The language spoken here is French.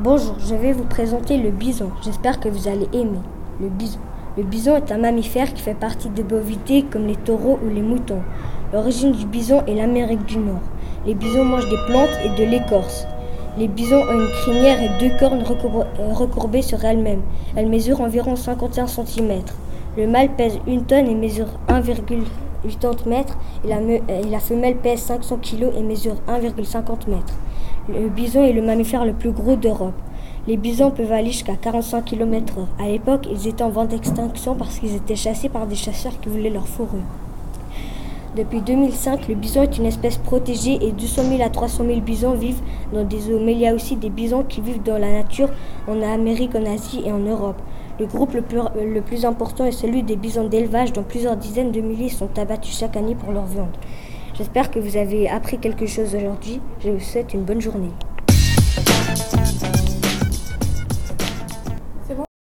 Bonjour, je vais vous présenter le bison. J'espère que vous allez aimer. Le bison. Le bison est un mammifère qui fait partie des bovités comme les taureaux ou les moutons. L'origine du bison est l'Amérique du Nord. Les bisons mangent des plantes et de l'écorce. Les bisons ont une crinière et deux cornes euh, recourbées sur elles-mêmes. Elles mesurent environ 51 cm. Le mâle pèse une tonne et mesure 1,80 m et la, femelle pèse 500 kg et mesure 1,50 m. Le bison est le mammifère le plus gros d'Europe. Les bisons peuvent aller jusqu'à 45 km/h. À l'époque, ils étaient en voie d'extinction parce qu'ils étaient chassés par des chasseurs qui voulaient leur fourrure. Depuis 2005, le bison est une espèce protégée et 200 000 à 300 000 bisons vivent dans des zoos. Mais il y a aussi des bisons qui vivent dans la nature en Amérique, en Asie et en Europe. Le groupe le plus, important est celui des bisons d'élevage dont plusieurs dizaines de milliers sont abattus chaque année pour leur viande. J'espère que vous avez appris quelque chose aujourd'hui. Je vous souhaite une bonne journée.